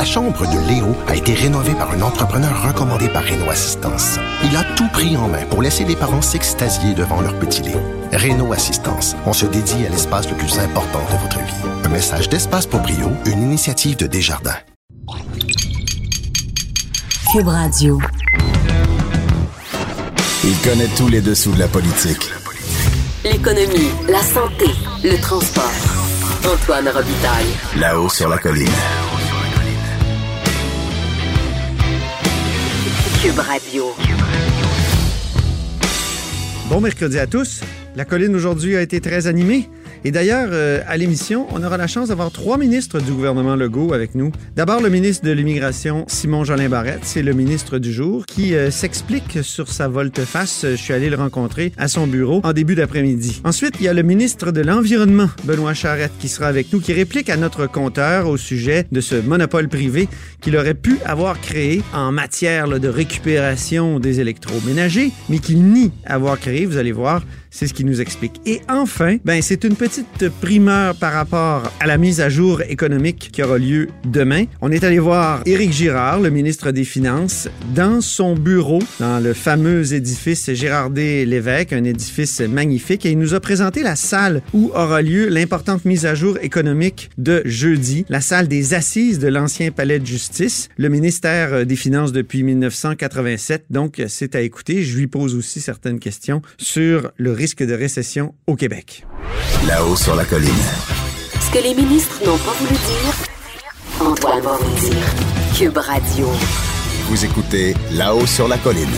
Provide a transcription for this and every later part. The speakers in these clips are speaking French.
La chambre de Léo a été rénovée par un entrepreneur recommandé par Renault Assistance. Il a tout pris en main pour laisser les parents s'extasier devant leur petit Léo. Renault Assistance, on se dédie à l'espace le plus important de votre vie. Un message d'Espace pour Brio, une initiative de Desjardins. Cube Radio. Il connaît tous les dessous de la politique. L'économie, la santé, le transport. Antoine Robitaille. Là-haut sur la colline. Cube Radio. Bon mercredi à tous. La colline aujourd'hui a été très animée. Et d'ailleurs, euh, à l'émission, on aura la chance d'avoir trois ministres du gouvernement Legault avec nous. D'abord, le ministre de l'Immigration, Simon Jolin Barrette, c'est le ministre du jour, qui euh, s'explique sur sa volte-face. Je suis allé le rencontrer à son bureau en début d'après-midi. Ensuite, il y a le ministre de l'Environnement, Benoît Charette, qui sera avec nous, qui réplique à notre compteur au sujet de ce monopole privé qu'il aurait pu avoir créé en matière là, de récupération des électroménagers, mais qu'il nie avoir créé, vous allez voir, c'est ce qu'il nous explique. Et enfin, ben, c'est une petite primeur par rapport à la mise à jour économique qui aura lieu demain. On est allé voir Éric Girard, le ministre des Finances, dans son bureau, dans le fameux édifice Gérardé-Lévesque, un édifice magnifique, et il nous a présenté la salle où aura lieu l'importante mise à jour économique de jeudi, la salle des assises de l'ancien palais de justice, le ministère des Finances depuis 1987. Donc, c'est à écouter. Je lui pose aussi certaines questions sur le risque de récession au Québec. Là-haut sur la colline. Ce que les ministres n'ont pas voulu dire, Antoine va vous dire. Cube Radio. Vous écoutez Là-haut sur la colline.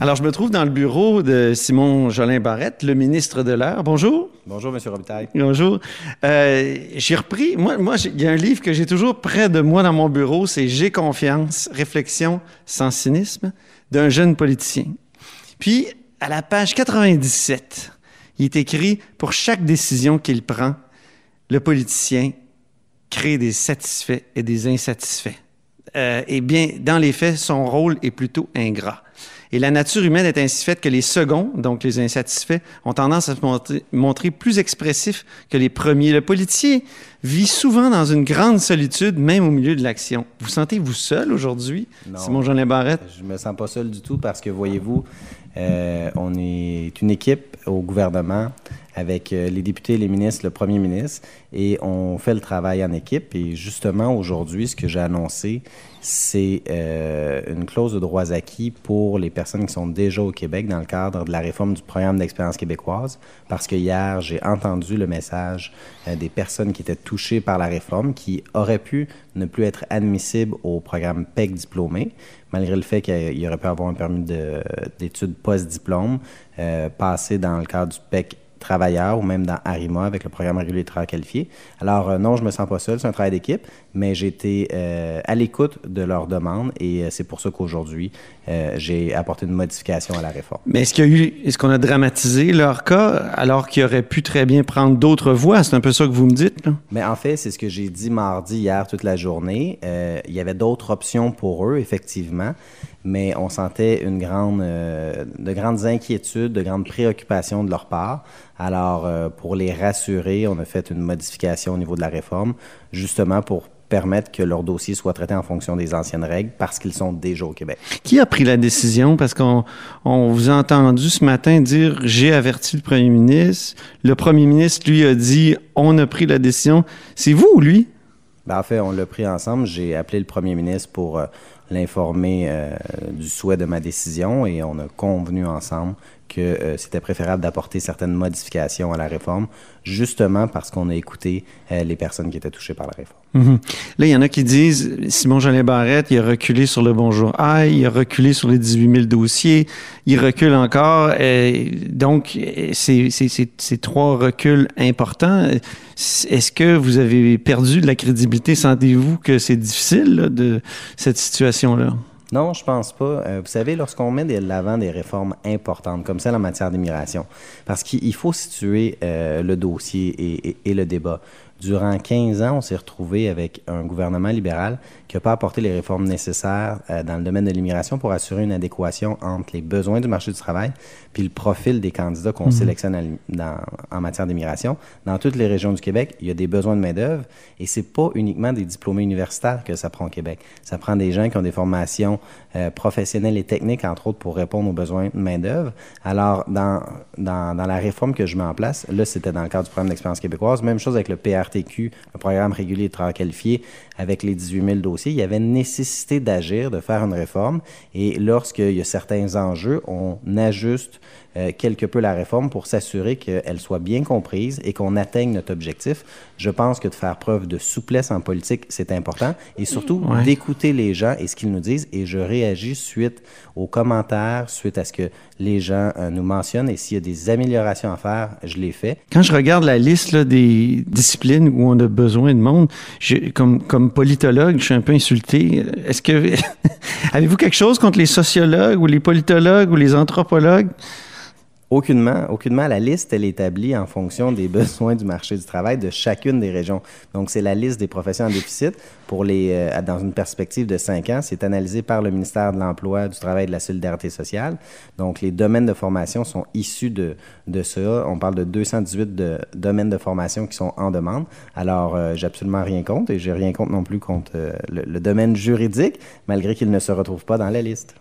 Alors, je me trouve dans le bureau de Simon Jolin Barrette, le ministre de l'Air. Bonjour. Bonjour, M. Robitaille. Bonjour. Euh, j'ai repris, moi, moi il y a un livre que j'ai toujours près de moi dans mon bureau, c'est J'ai confiance, réflexion sans cynisme, d'un jeune politicien. Puis, à la page 97, il est écrit Pour chaque décision qu'il prend, le politicien crée des satisfaits et des insatisfaits. Euh, et bien, dans les faits, son rôle est plutôt ingrat. Et la nature humaine est ainsi faite que les seconds, donc les insatisfaits, ont tendance à se montrer, montrer plus expressifs que les premiers. Le politicien vit souvent dans une grande solitude, même au milieu de l'action. Vous sentez-vous seul aujourd'hui, Simon Jean Barrette? Je me sens pas seul du tout parce que, voyez-vous, on est une équipe au gouvernement avec euh, les députés, les ministres, le premier ministre, et on fait le travail en équipe. Et justement, aujourd'hui, ce que j'ai annoncé, c'est euh, une clause de droits acquis pour les personnes qui sont déjà au Québec dans le cadre de la réforme du programme d'expérience québécoise, parce que hier, j'ai entendu le message euh, des personnes qui étaient touchées par la réforme, qui auraient pu ne plus être admissibles au programme PEC diplômé, malgré le fait qu'il aurait pu avoir un permis d'études post-diplôme, passé dans le cadre du PEC travailleurs ou même dans Arima avec le programme régulier de travail qualifié. Alors euh, non, je me sens pas seul, c'est un travail d'équipe, mais j'ai été euh, à l'écoute de leurs demandes et euh, c'est pour ça qu'aujourd'hui j'ai apporté une modification à la réforme. Mais est-ce qu'il y a eu, est-ce qu'on a dramatisé leur cas alors qu'ils auraient pu très bien prendre d'autres voies C'est un peu ça que vous me dites. Là? Mais en fait, c'est ce que j'ai dit mardi hier toute la journée. il y avait d'autres options pour eux, effectivement mais on sentait une grande, de grandes inquiétudes, de grandes préoccupations de leur part. Alors, euh, pour les rassurer, on a fait une modification au niveau de la réforme, justement pour permettre que leur dossier soit traité en fonction des anciennes règles parce qu'ils sont déjà au Québec. Qui a pris la décision? Parce qu'on on vous a entendu ce matin dire j'ai averti le premier ministre. Le premier ministre, lui, a dit on a pris la décision. C'est vous ou lui? Ben, en fait, on l'a pris ensemble. J'ai appelé le premier ministre pour euh, l'informer euh, du souhait de ma décision et on a convenu ensemble que euh, c'était préférable d'apporter certaines modifications à la réforme, justement parce qu'on a écouté euh, les personnes qui étaient touchées par la réforme. Mhm. Là, il y en a qui disent Simon Jolin Barrette, il a reculé sur le Bonjour Aïe, il a reculé sur les 18 000 dossiers, il recule encore. Donc, c'est ces trois reculs importants. Est-ce que vous avez perdu de la crédibilité? Sentez-vous que c'est difficile de cette situation-là? Non, je pense pas. Euh, vous savez, lorsqu'on met de l'avant des réformes importantes, comme celle en matière d'immigration, parce qu'il faut situer euh, le dossier et, et, le débat. Durant 15 ans, on s'est retrouvé avec un gouvernement libéral qui n'a pas apporté les réformes nécessaires euh, dans le domaine de l'immigration pour assurer une adéquation entre les besoins du marché du travail puis le profil des candidats qu'on sélectionne dans, en matière d'immigration. Dans toutes les régions du Québec, il y a des besoins de main-d'œuvre et c'est pas uniquement des diplômés universitaires que ça prend au Québec. Ça prend des gens qui ont des formations euh, professionnelles et techniques, entre autres, pour répondre aux besoins de main-d'œuvre. Alors, dans, dans, dans, la réforme que je mets en place, là, c'était dans le cadre du programme d'expérience québécoise. Même chose avec le PRTQ, le programme régulier de travail qualifié, avec les 18 000 dossiers. Il y avait nécessité d'agir, de faire une réforme. Et lorsqu'il y a certains enjeux, on ajuste euh, quelque peu la réforme pour s'assurer qu'elle soit bien comprise et qu'on atteigne notre objectif. Je pense que de faire preuve de souplesse en politique, c'est important et surtout d'écouter les gens et ce qu'ils nous disent. Et je réagis suite aux commentaires, suite à ce que les gens euh, nous mentionnent et s'il y a des améliorations à faire, je les fais. Quand je regarde la liste là, des disciplines où on a besoin de monde, je, comme, comme politologue, je suis un peu insulté. Est-ce que avez-vous quelque chose contre les sociologues ou les politologues ou les anthropologues? Aucunement, aucunement. La liste, elle est établie en fonction des besoins du marché du travail de chacune des régions. Donc, c'est la liste des professions en déficit pour les, euh, dans une perspective de cinq ans. C'est analysé par le ministère de l'Emploi, du Travail et de la Solidarité sociale. Donc, les domaines de formation sont issus de, de ça. On parle de 218 de, domaines de formation qui sont en demande. Alors, euh, j'ai absolument rien contre et j'ai rien contre non plus contre euh, le, domaine juridique, malgré qu'il ne se retrouve pas dans la liste.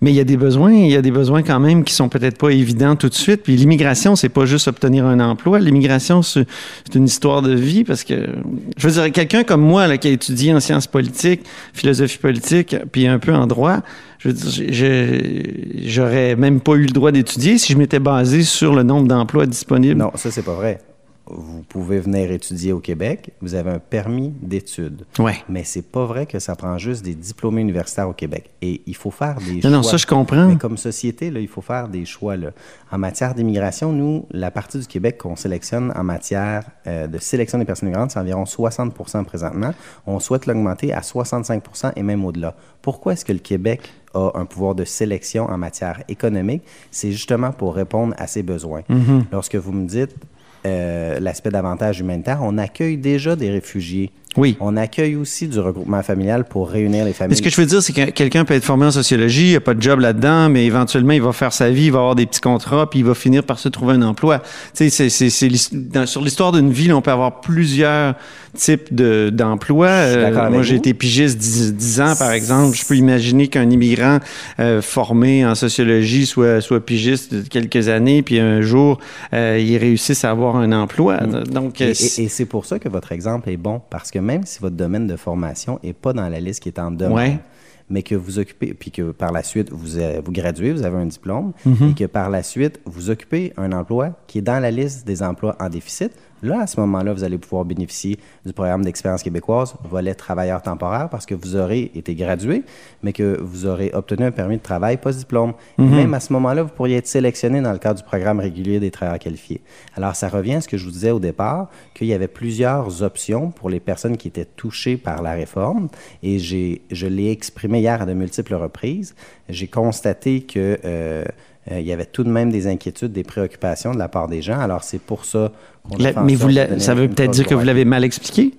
Mais il y a des besoins, il y a des besoins quand même qui sont peut-être pas évidents tout de suite. Puis l'immigration, c'est pas juste obtenir un emploi. L'immigration, c'est une histoire de vie parce que, je veux dire, quelqu'un comme moi là, qui a étudié en sciences politiques, philosophie politique, puis un peu en droit, je veux dire, j'aurais même pas eu le droit d'étudier si je m'étais basé sur le nombre d'emplois disponibles. Non, ça c'est pas vrai vous pouvez venir étudier au Québec, vous avez un permis d'études. Ouais. Mais c'est pas vrai que ça prend juste des diplômés universitaires au Québec. Et il faut faire des choix. Non, ça je comprends. Mais comme société, là, il faut faire des choix. Là. En matière d'immigration, nous, la partie du Québec qu'on sélectionne en matière euh, de sélection des personnes migrantes, c'est environ 60% présentement. On souhaite l'augmenter à 65% et même au-delà. Pourquoi est-ce que le Québec a un pouvoir de sélection en matière économique? C'est justement pour répondre à ses besoins. Mm-hmm. Lorsque vous me dites l'aspect davantage humanitaire, on accueille déjà des réfugiés oui. On accueille aussi du regroupement familial pour réunir les familles. Mais ce que je veux dire, c'est que quelqu'un peut être formé en sociologie, il n'y a pas de job là-dedans, mais éventuellement, il va faire sa vie, il va avoir des petits contrats, puis il va finir par se trouver un emploi. Tu sais, c'est, c'est, sur l'histoire d'une ville, on peut avoir plusieurs types de, d'emplois. Euh, moi, j'ai été pigiste 10, ans, par exemple. Je peux imaginer qu'un immigrant euh, formé en sociologie soit, soit pigiste quelques années, puis un jour, euh, il réussisse à avoir un emploi. Mm. Donc, et, et, et c'est pour ça que votre exemple est bon, parce que même si votre domaine de formation n'est pas dans la liste qui est en demande, mais que vous occupez, puis que par la suite, vous, vous graduez, vous avez un diplôme, mm-hmm. et que par la suite, vous occupez un emploi qui est dans la liste des emplois en déficit, Là, à ce moment-là, vous allez pouvoir bénéficier du programme d'expérience québécoise, volet travailleur temporaire, parce que vous aurez été gradué, mais que vous aurez obtenu un permis de travail post-diplôme. Mhm. Même à ce moment-là, vous pourriez être sélectionné dans le cadre du programme régulier des travailleurs qualifiés. Alors, ça revient à ce que je vous disais au départ, qu'il y avait plusieurs options pour les personnes qui étaient touchées par la réforme, et je l'ai exprimé hier à de multiples reprises. J'ai constaté que... Euh, euh, il y avait tout de même des inquiétudes, des préoccupations de la part des gens. Alors, c'est pour ça qu'on a Mais vous ça veut peut-être dire que vous l'avez mal expliqué?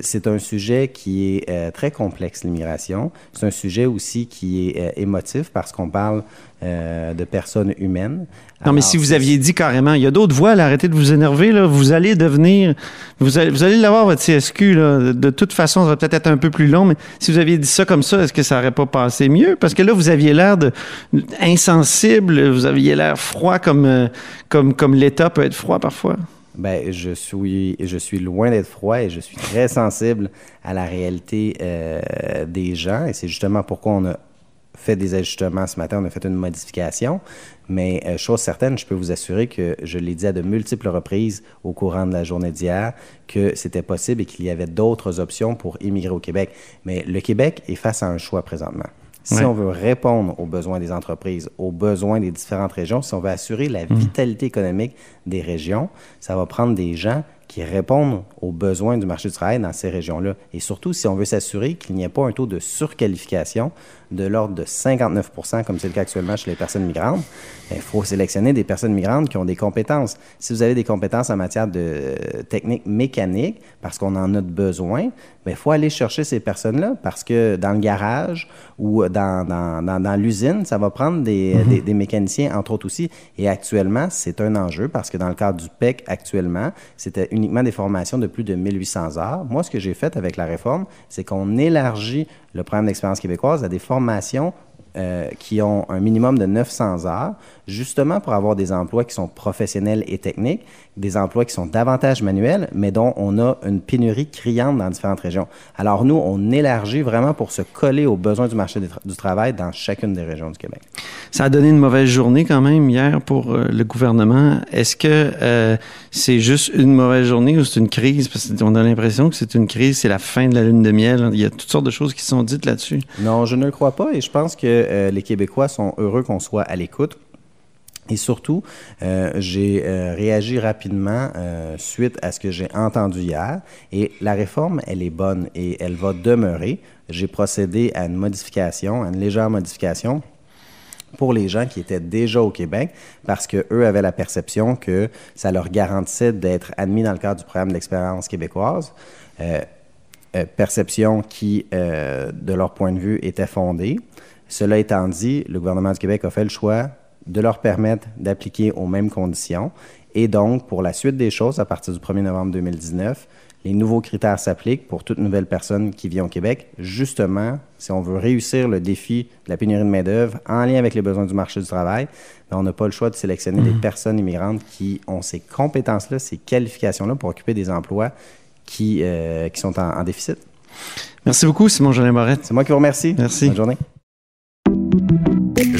C'est un sujet qui est euh, très complexe, l'immigration. C'est un sujet aussi qui est euh, émotif parce qu'on parle euh, de personnes humaines. Non, mais si vous aviez dit carrément, il y a d'autres voies, arrêtez de vous énerver, là, vous allez devenir, vous allez, vous allez l'avoir, votre CSQ, là, de toute façon, ça va peut-être être un peu plus long, mais si vous aviez dit ça comme ça, est-ce que ça aurait pas passé mieux? Parce que là, vous aviez l'air de, insensible, vous aviez l'air froid comme, comme, comme l'État peut être froid parfois. Ben, je suis, loin d'être froid et je suis très sensible à la réalité euh, des gens. Et c'est justement pourquoi on a fait des ajustements ce matin, on a fait une modification. Mais euh, chose certaine, je peux vous assurer que je l'ai dit à de multiples reprises au courant de la journée d'hier que c'était possible et qu'il y avait d'autres options pour immigrer au Québec. Mais le Québec est face à un choix présentement. Si Ouais. on veut répondre aux besoins des entreprises, aux besoins des différentes régions, si on veut assurer la vitalité économique des régions, ça va prendre des gens qui répondent aux besoins du marché du travail dans ces régions-là. Et surtout, si on veut s'assurer qu'il n'y ait pas un taux de surqualification de l'ordre de 59 comme c'est le cas actuellement chez les personnes migrantes, il faut sélectionner des personnes migrantes qui ont des compétences. Si vous avez des compétences en matière de technique mécanique, parce qu'on en a besoin, il faut aller chercher ces personnes-là parce que dans le garage ou dans, dans, dans, l'usine, ça va prendre des, mm-hmm. des, des, mécaniciens, entre autres aussi. Et actuellement, c'est un enjeu parce que dans le cadre du PEC, actuellement, c'était uniquement des formations de plus de 1800 heures. Moi, ce que j'ai fait avec la réforme, c'est qu'on élargit le programme d'expérience québécoise à des formations euh, qui ont un minimum de 900 heures, justement pour avoir des emplois qui sont professionnels et techniques, des emplois qui sont davantage manuels, mais dont on a une pénurie criante dans différentes régions. Alors nous, on élargit vraiment pour se coller aux besoins du marché du travail dans chacune des régions du Québec. Ça a donné une mauvaise journée quand même hier pour euh, le gouvernement. Est-ce que euh, c'est juste une mauvaise journée ou c'est une crise? Parce qu'on a l'impression que c'est une crise, c'est la fin de la lune de miel. Il y a toutes sortes de choses qui sont dites là-dessus. Non, je ne le crois pas et je pense que euh, les Québécois sont heureux qu'on soit à l'écoute. Et surtout, euh, j'ai euh, réagi rapidement suite à ce que j'ai entendu hier. Et la réforme, elle est bonne et elle va demeurer. J'ai procédé à une modification, à une légère modification pour les gens qui étaient déjà au Québec parce qu'eux avaient la perception que ça leur garantissait d'être admis dans le cadre du programme d'expérience québécoise. perception qui, de leur point de vue, était fondée. Cela étant dit, le gouvernement du Québec a fait le choix de leur permettre d'appliquer aux mêmes conditions. Et donc, pour la suite des choses, à partir du 1er novembre 2019, les nouveaux critères s'appliquent pour toute nouvelle personne qui vient au Québec. Justement, si on veut réussir le défi de la pénurie de main-d'œuvre en lien avec les besoins du marché du travail, ben, on n'a pas le choix de sélectionner des mhm. personnes immigrantes qui ont ces compétences-là, ces qualifications-là pour occuper des emplois qui, euh, qui sont en, déficit. Merci beaucoup, Simon Jolin Barrette. C'est moi qui vous remercie. Merci. Bonne journée.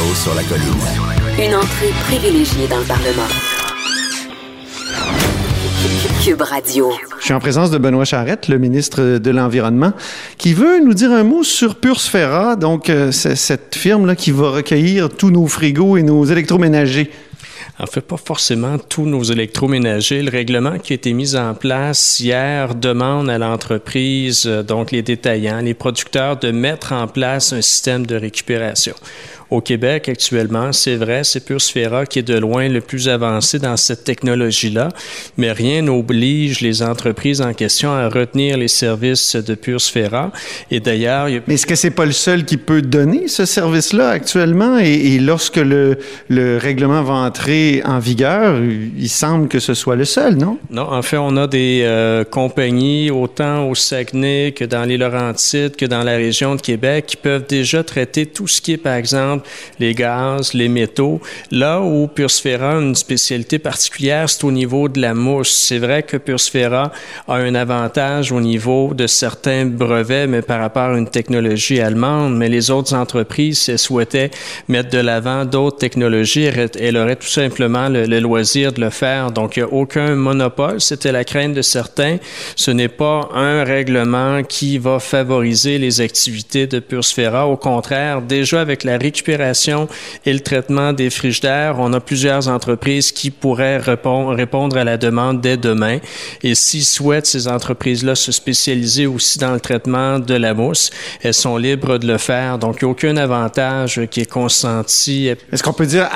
Là-haut sur la colline. Une entrée privilégiée dans le Parlement. Cube Radio. Je suis en présence de Benoît Charette, le ministre de l'Environnement, qui veut nous dire un mot sur Pursfera, donc euh, c'est cette firme-là qui va recueillir tous nos frigos et nos électroménagers. En fait, pas forcément tous nos électroménagers. Le règlement qui a été mis en place hier demande à l'entreprise, euh, donc les détaillants, les producteurs, de mettre en place un système de récupération. Au Québec, actuellement, c'est vrai, c'est Pursfera qui est de loin le plus avancé dans cette technologie-là, mais rien n'oblige les entreprises en question à retenir les services de Pursfera. Et d'ailleurs... Mais est-ce que c'est pas le seul qui peut donner ce service-là actuellement? Et, lorsque le, le règlement va entrer en vigueur, il semble que ce soit le seul, non? Non, en fait, on a des euh, compagnies, autant au Saguenay que dans les Laurentides, que dans la région de Québec, qui peuvent déjà traiter tout ce qui est, par les gaz, les métaux. Là où Pursfera a une spécialité particulière, c'est au niveau de la mousse. C'est vrai que Pursfera a un avantage au niveau de certains brevets, mais par rapport à une technologie allemande, mais les autres entreprises, si elles souhaitaient mettre de l'avant d'autres technologies, elles auraient tout simplement le, loisir de le faire. Donc, il n'y a aucun monopole. C'était la crainte de certains. Ce n'est pas un règlement qui va favoriser les activités de Pursfera. Au contraire, déjà avec la récupération et le traitement des frigidaires, on a plusieurs entreprises qui pourraient répondre, à la demande dès demain. Et s'ils souhaitent, ces entreprises-là, se spécialiser aussi dans le traitement de la mousse, elles sont libres de le faire. Donc, il n'y a aucun avantage qui est consenti. Est-ce qu'on peut dire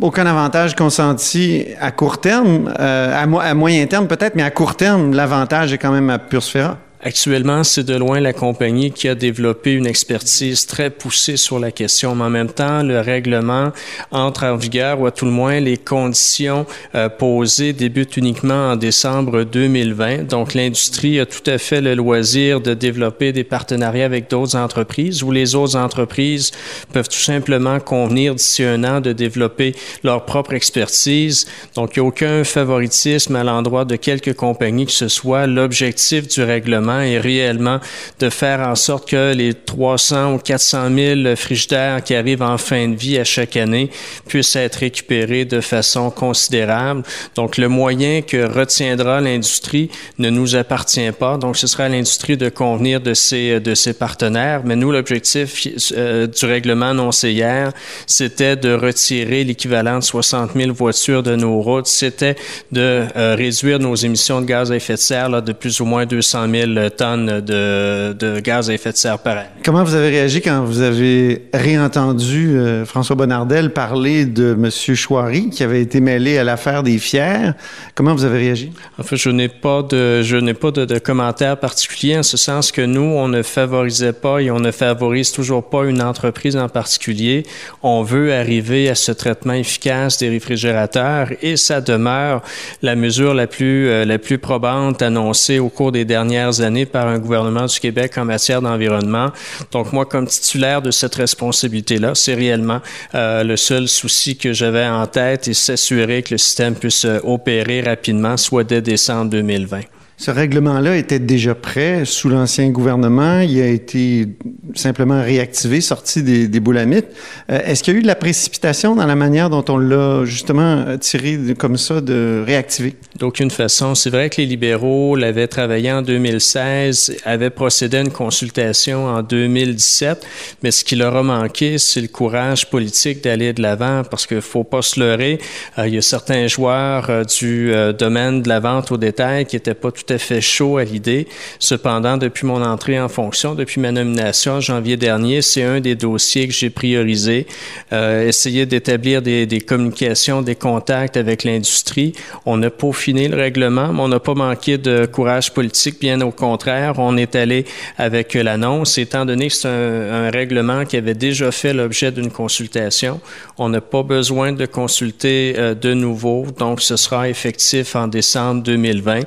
aucun avantage consenti à court terme, euh, à, moyen terme peut-être, mais à court terme, l'avantage est quand même à Pursfera? Actuellement, c'est de loin la compagnie qui a développé une expertise très poussée sur la question, mais en même temps, le règlement entre en vigueur, ou à tout le moins les conditions euh, posées débutent uniquement en décembre 2020. Donc, l'industrie a tout à fait le loisir de développer des partenariats avec d'autres entreprises ou les autres entreprises peuvent tout simplement convenir d'ici un an de développer leur propre expertise. Donc, il n'y a aucun favoritisme à l'endroit de quelques compagnies que ce soit. L'objectif du règlement est réellement de faire en sorte que les 300 ou 400 000 frigidaires qui arrivent en fin de vie à chaque année puissent être récupérés de façon considérable. Donc, le moyen que retiendra l'industrie ne nous appartient pas. Donc, ce sera à l'industrie de convenir de ses, de ses partenaires. Mais nous, l'objectif euh, du règlement annoncé hier, c'était de retirer l'équivalent de 60 000 voitures de nos routes. C'était de euh, réduire nos émissions de gaz à effet de serre de plus ou moins 200 000 tonnes de, de gaz à effet de serre par an. Comment vous avez réagi quand vous avez réentendu euh, François Bonnardel parler de M. Chouari, qui avait été mêlé à l'affaire des fiers? Comment vous avez réagi? En fait, je n'ai pas de, je n'ai pas de, de commentaires particuliers en ce sens que nous, on ne favorisait pas et on ne favorise toujours pas une entreprise en particulier. On veut arriver à ce traitement efficace des réfrigérateurs et ça demeure la mesure la plus, euh, la plus probante annoncée au cours des dernières années par un gouvernement du Québec en matière d'environnement. Donc moi, comme titulaire de cette responsabilité-là, c'est réellement euh, le seul souci que j'avais en tête et s'assurer que le système puisse euh, opérer rapidement, soit dès décembre 2020. Ce règlement-là était déjà prêt sous l'ancien gouvernement. Il a été simplement réactivé, sorti des, boulamites. Euh, Est-ce qu'il y a eu de la précipitation dans la manière dont on l'a justement tiré comme ça, de réactiver? D'aucune façon. C'est vrai que les libéraux l'avaient travaillé en 2016, avaient procédé à une consultation en 2017, mais ce qui leur a manqué, c'est le courage politique d'aller de l'avant parce qu'il faut pas se leurrer. Euh, il y a certains joueurs euh, du domaine de la vente au détail qui n'étaient pas tout à fait chauds à l'idée. Cependant, depuis mon entrée en fonction, depuis ma nomination en janvier dernier, c'est un des dossiers que j'ai priorisé. Euh, essayer d'établir des, communications, des contacts avec l'industrie. On n'a pas fini le règlement, mais on n'a pas manqué de courage politique. Bien au contraire, on est allé avec l'annonce. Étant donné que c'est un, règlement qui avait déjà fait l'objet d'une consultation, on n'a pas besoin de consulter euh, de nouveau. Donc, ce sera effectif en décembre 2020.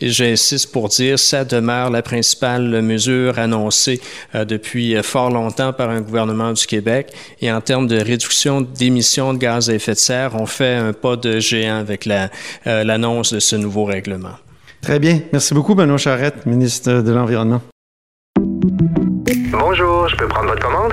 Et j'insiste pour dire, ça demeure la principale mesure annoncée euh, depuis fort longtemps par un gouvernement du Québec. Et en termes de réduction d'émissions de gaz à effet de serre, on fait un pas de géant avec l'annonce la, euh, de ce nouveau règlement. Très bien. Merci beaucoup, Benoît Charette, ministre de l'Environnement. Bonjour, je peux prendre votre commande?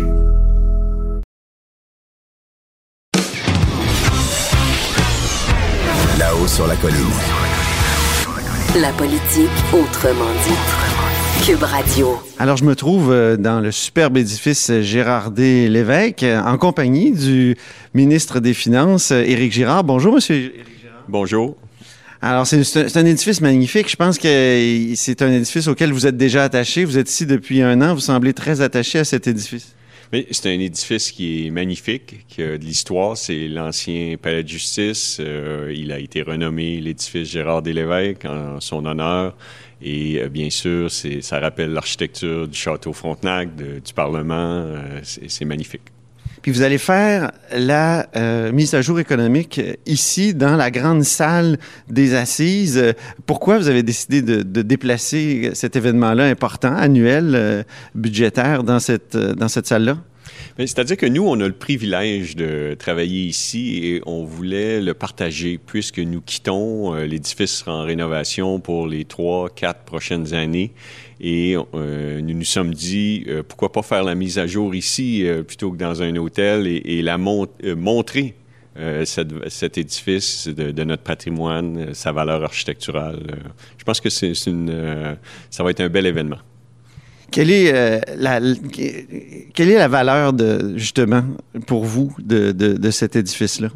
sur la colline. La politique autrement dit. Cube Radio. Alors, je me trouve euh, dans le superbe édifice Gérardé Lévesque en compagnie du ministre des Finances, Éric Girard. Bonjour, monsieur Éric Girard. Bonjour. Alors, c'est un édifice magnifique. Je pense que c'est un édifice auquel vous êtes déjà attaché. Vous êtes ici depuis un an. Vous semblez très attaché à cet édifice. C'est un édifice qui est magnifique, qui a de l'histoire. C'est l'ancien palais de justice. Euh, il a été renommé l'édifice Gérard des Lévesques en son honneur. Et euh, bien sûr, ça rappelle l'architecture du château Frontenac, du Parlement. Euh, c'est magnifique. Puis vous allez faire la euh, mise à jour économique ici, dans la grande salle des assises. Pourquoi vous avez décidé de, de déplacer cet événement-là important, annuel, euh, budgétaire, dans cette, dans cette salle-là? C'est-à-dire que nous, on a le privilège de travailler ici et on voulait le partager puisque nous quittons. Euh, L'édifice sera en rénovation pour les trois, quatre prochaines années. Et euh, nous nous sommes dit, euh, pourquoi pas faire la mise à jour ici plutôt que dans un hôtel et, la mon montrer cet édifice de, notre patrimoine, sa valeur architecturale. je pense que c'est ça va être un bel événement. Quelle est, euh, la, quelle est la valeur, de, justement, pour vous, de cet édifice-là?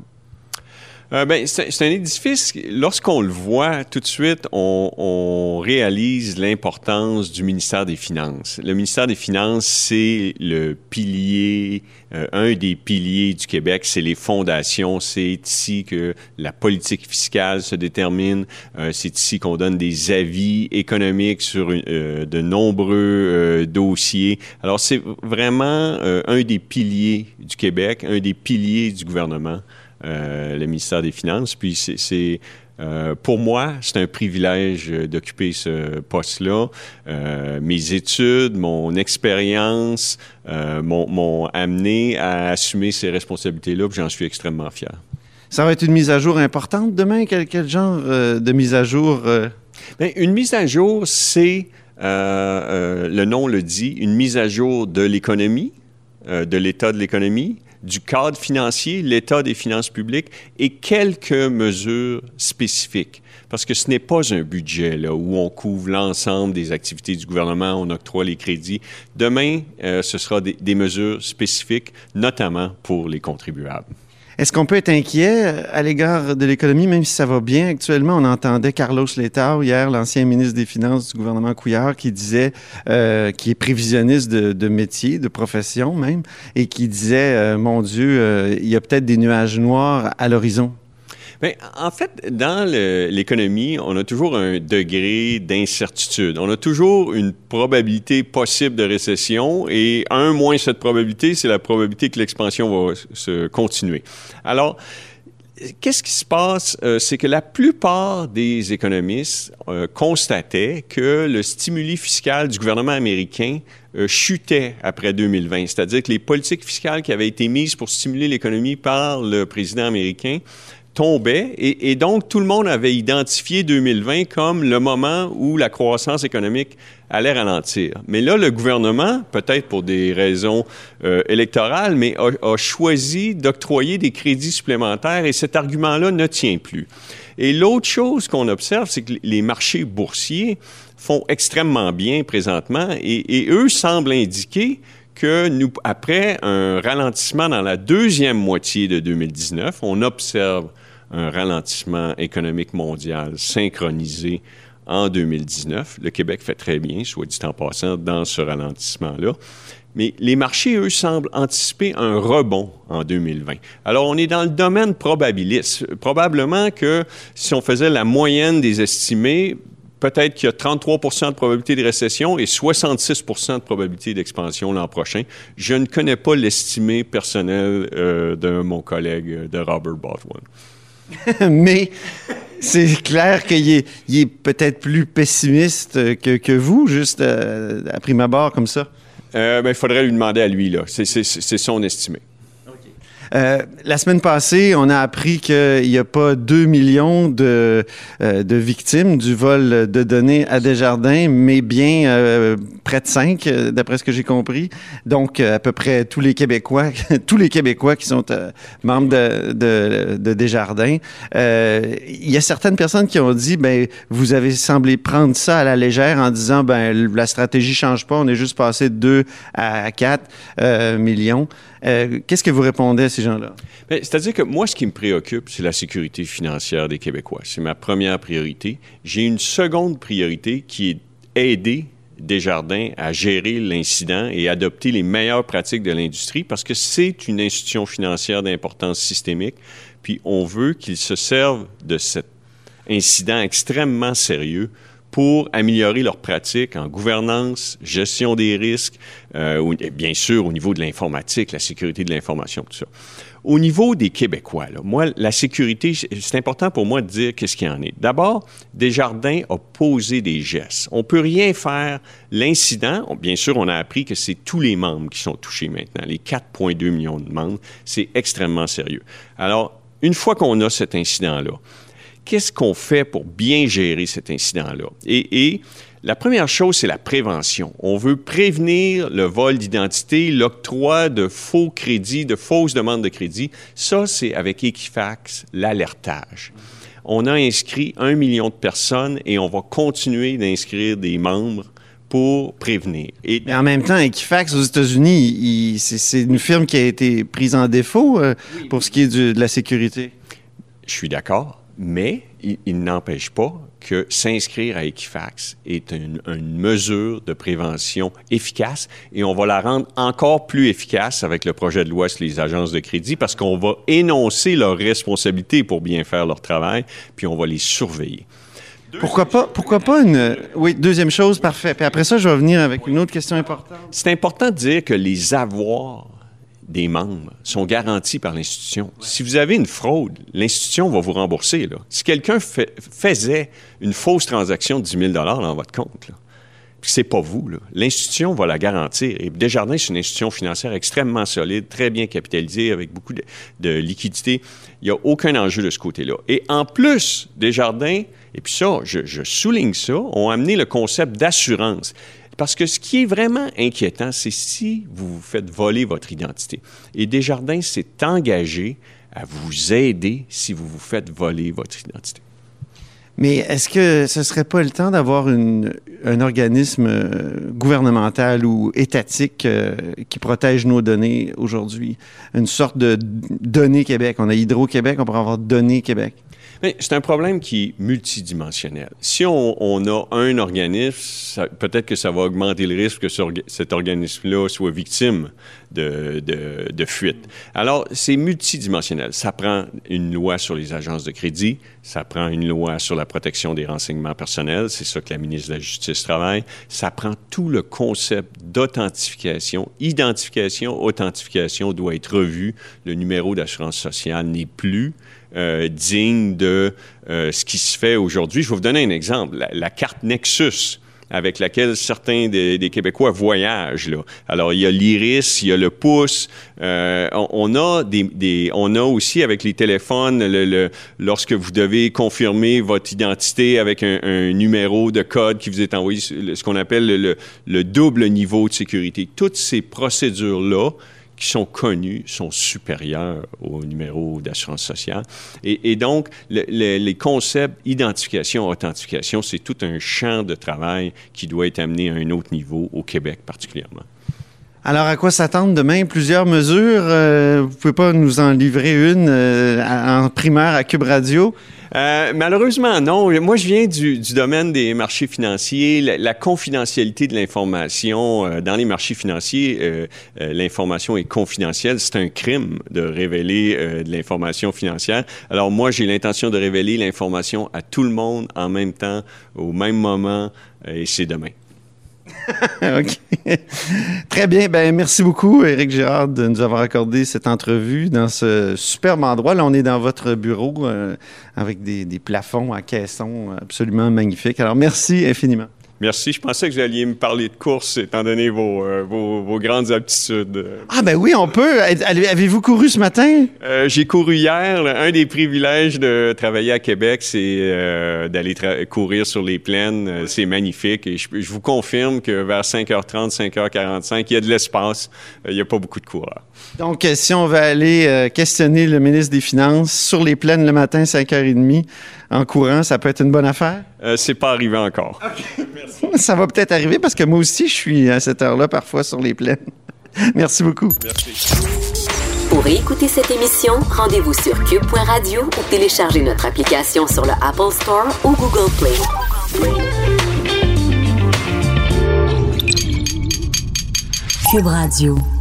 Euh, ben, c'est un édifice, lorsqu'on le voit tout de suite, on, réalise l'importance du ministère des Finances. Le ministère des Finances, c'est le pilier, euh, un des piliers du Québec, c'est les fondations. C'est ici que la politique fiscale se détermine. Euh, c'est ici qu'on donne des avis économiques sur de nombreux dossiers. Alors, c'est vraiment un des piliers du Québec, un des piliers du gouvernement. Euh, le ministère des Finances. Puis c'est euh, pour moi, c'est un privilège d'occuper ce poste-là. Euh, mes études, mon expérience euh, m'ont amené à assumer ces responsabilités-là, puis j'en suis extrêmement fier. Ça va être une mise à jour importante demain? Quel, quel genre de mise à jour? Bien, une mise à jour, c'est, le nom le dit, une mise à jour de l'économie, de l'état de l'économie, du cadre financier, l'état des finances publiques et quelques mesures spécifiques. Parce que ce n'est pas un budget là, où on couvre l'ensemble des activités du gouvernement, on octroie les crédits. Demain, euh, ce sera des, des mesures spécifiques, notamment pour les contribuables. Est-ce qu'on peut être inquiet à l'égard de l'économie, même si ça va bien actuellement? On entendait Carlos Letao hier, l'ancien ministre des Finances du gouvernement Couillard, qui disait, euh, qui est prévisionniste de, de, métier, de profession même, et qui disait, euh, mon Dieu, euh, il y a peut-être des nuages noirs à l'horizon. Bien, en fait, dans l'économie, on a toujours un degré d'incertitude. On a toujours une probabilité possible de récession et un moins cette probabilité, c'est la probabilité que l'expansion va se continuer. Alors, Qu'est-ce qui se passe? Euh, c'est que la plupart des économistes euh, constataient que le stimuli fiscal du gouvernement américain euh, chutait après 2020. C'est-à-dire que les politiques fiscales qui avaient été mises pour stimuler l'économie par le président américain tombait et, donc tout le monde avait identifié 2020 comme le moment où la croissance économique allait ralentir. Mais là, le gouvernement, peut-être pour des raisons euh, électorales, mais a, a choisi d'octroyer des crédits supplémentaires et cet argument-là ne tient plus. Et l'autre chose qu'on observe, c'est que les marchés boursiers font extrêmement bien présentement et, et eux semblent indiquer que nous, après un ralentissement dans la deuxième moitié de 2019, on observe un ralentissement économique mondial synchronisé en 2019. Le Québec fait très bien, soit dit en passant, dans ce ralentissement-là. Mais les marchés, eux, semblent anticiper un rebond en 2020. Alors, on est dans le domaine probabiliste. Probablement que si on faisait la moyenne des estimés, peut-être qu'il y a 33 de probabilité de récession et 66 de probabilité d'expansion l'an prochain. Je ne connais pas l'estimé personnel euh, de mon collègue, de Robert Baldwin. Mais c'est clair qu'il est, peut-être plus pessimiste que, que vous, juste à, à prime abord comme ça. Euh, ben, il faudrait lui demander à lui, là. C'est son estimé. Euh, la semaine passée, on a appris qu'il n'y a pas 2 millions de, euh, de, victimes du vol de données à Desjardins, mais bien euh, près de 5, d'après ce que j'ai compris. Donc, à peu près tous les Québécois, tous les Québécois qui sont membres de, de, de Desjardins. il y a certaines personnes qui ont dit, ben, vous avez semblé prendre ça à la légère en disant, ben, la stratégie change pas, on est juste passé de 2 à 4 millions. Euh, Qu'est-ce que vous répondez à ces gens-là? C'est-à-dire que moi, ce qui me préoccupe, c'est la sécurité financière des Québécois. C'est ma première priorité. J'ai une seconde priorité qui est aider Desjardins à gérer l'incident et adopter les meilleures pratiques de l'industrie parce que c'est une institution financière d'importance systémique. Puis on veut qu'ils se servent de cet incident extrêmement sérieux pour améliorer leurs pratiques en gouvernance, gestion des risques, euh, bien sûr au niveau de l'informatique, la sécurité de l'information, tout ça. Au niveau des Québécois, moi, la sécurité, c'est important pour moi de dire qu'est-ce qu'il y en est. D'abord, Desjardins a posé des gestes. On peut rien faire. L'incident, bien sûr, on a appris que c'est tous les membres qui sont touchés maintenant, les 4,2 millions de membres. C'est extrêmement sérieux. Alors, une fois qu'on a cet incident-là, qu'est-ce qu'on fait pour bien gérer cet incident-là? Et, et, la première chose, c'est la prévention. On veut prévenir le vol d'identité, l'octroi de faux crédits, de fausses demandes de crédit. Ça, c'est avec Equifax, l'alertage. On a inscrit un million de personnes et on va continuer d'inscrire des membres pour prévenir. Et Mais en même temps, Equifax aux États-Unis, c'est une firme qui a été prise en défaut euh, pour ce qui est de la sécurité. Je suis d'accord, mais il, il n'empêche pas que s'inscrire à Equifax est une, une, mesure de prévention efficace et on va la rendre encore plus efficace avec le projet de loi sur les agences de crédit parce qu'on va énoncer leurs responsabilités pour bien faire leur travail, puis on va les surveiller. Pourquoi pas, pourquoi pas une. Oui, deuxième chose, parfait. Puis après ça, je vais venir avec une autre question importante. C'est important de dire que les avoirs des membres sont garantis par l'institution. Si vous avez une fraude, l'institution va vous rembourser. Si quelqu'un faisait une fausse transaction de 10 000 dans votre compte, là, c'est pas vous. L'institution va la garantir. Et Desjardins, c'est une institution financière extrêmement solide, très bien capitalisée, avec beaucoup de, de liquidités. Il n'y a aucun enjeu de ce côté-là. Et en plus, Desjardins, et puis ça, je souligne ça, ont amené le concept d'assurance. Parce que ce qui est vraiment inquiétant, c'est si vous vous faites voler votre identité. Et Desjardins s'est engagé à vous aider si vous vous faites voler votre identité. Mais est-ce que ce serait pas le temps d'avoir un organisme euh, gouvernemental ou étatique euh, qui protège nos données aujourd'hui? Une sorte de Données Québec. On a Hydro-Québec, on pourrait avoir Données Québec. C'est un problème qui est multidimensionnel. Si on, a un organisme, peut-être que ça va augmenter le risque que ce, cet organisme-là soit victime de, de, de fuite. Alors, c'est multidimensionnel. Ça prend une loi sur les agences de crédit, ça prend une loi sur la protection des renseignements personnels, c'est ça que la ministre de la Justice travaille. Ça prend tout le concept d'authentification. Identification, authentification doit être revu. Le numéro d'assurance sociale n'est plus euh, digne de euh, ce qui se fait aujourd'hui. Je vais vous donner un exemple. La, carte Nexus avec laquelle certains des, Québécois voyagent. Alors, il y a l'iris, il y a le pouce. Euh, on, a des, on a aussi avec les téléphones, lorsque vous devez confirmer votre identité avec un, numéro de code qui vous est envoyé, ce qu'on appelle le, le double niveau de sécurité. Toutes ces procédures-là qui sont connus sont supérieurs au numéro d'assurance sociale. Et, donc, le, le, les concepts identification, authentification, c'est tout un champ de travail qui doit être amené à un autre niveau au Québec particulièrement. Alors, à quoi s'attendre demain? Plusieurs mesures. Euh, vous pouvez pas nous en livrer une euh, en primaire à Cube Radio? Euh, malheureusement, non. Moi, je viens du, domaine des marchés financiers. La, confidentialité de l'information euh, dans les marchés financiers, euh, l'information est confidentielle. C'est un crime de révéler de l'information financière. Alors moi, j'ai l'intention de révéler l'information à tout le monde en même temps, au même moment, et c'est demain. OK. Très bien. Ben, merci beaucoup, Éric Girard, de nous avoir accordé cette entrevue dans ce superbe endroit. Là, on est dans votre bureau euh, avec des, des, plafonds à caissons absolument magnifiques. Alors, merci infiniment. Merci. Je pensais que vous alliez me parler de course, étant donné vos, euh, vos, vos, grandes aptitudes. Ah ben oui, on peut. Avez-vous couru ce matin? Euh, J'ai couru hier. Un des privilèges de travailler à Québec, c'est euh, d'aller courir sur les plaines. C'est magnifique. Et je, je, vous confirme que vers 5h30, 5h45, il y a de l'espace. Il n'y a pas beaucoup de coureurs. Donc, si on veut aller questionner le ministre des Finances sur les plaines le matin, 5h30, en courant, ça peut être une bonne affaire? Euh, c'est pas arrivé encore. Okay. ça va peut-être arriver parce que moi aussi, je suis à cette heure-là parfois sur les plaines. Merci beaucoup. Merci. Pour écouter cette émission, rendez-vous sur cube.radio ou téléchargez notre application sur le Apple Store ou Google Play. Cube Radio.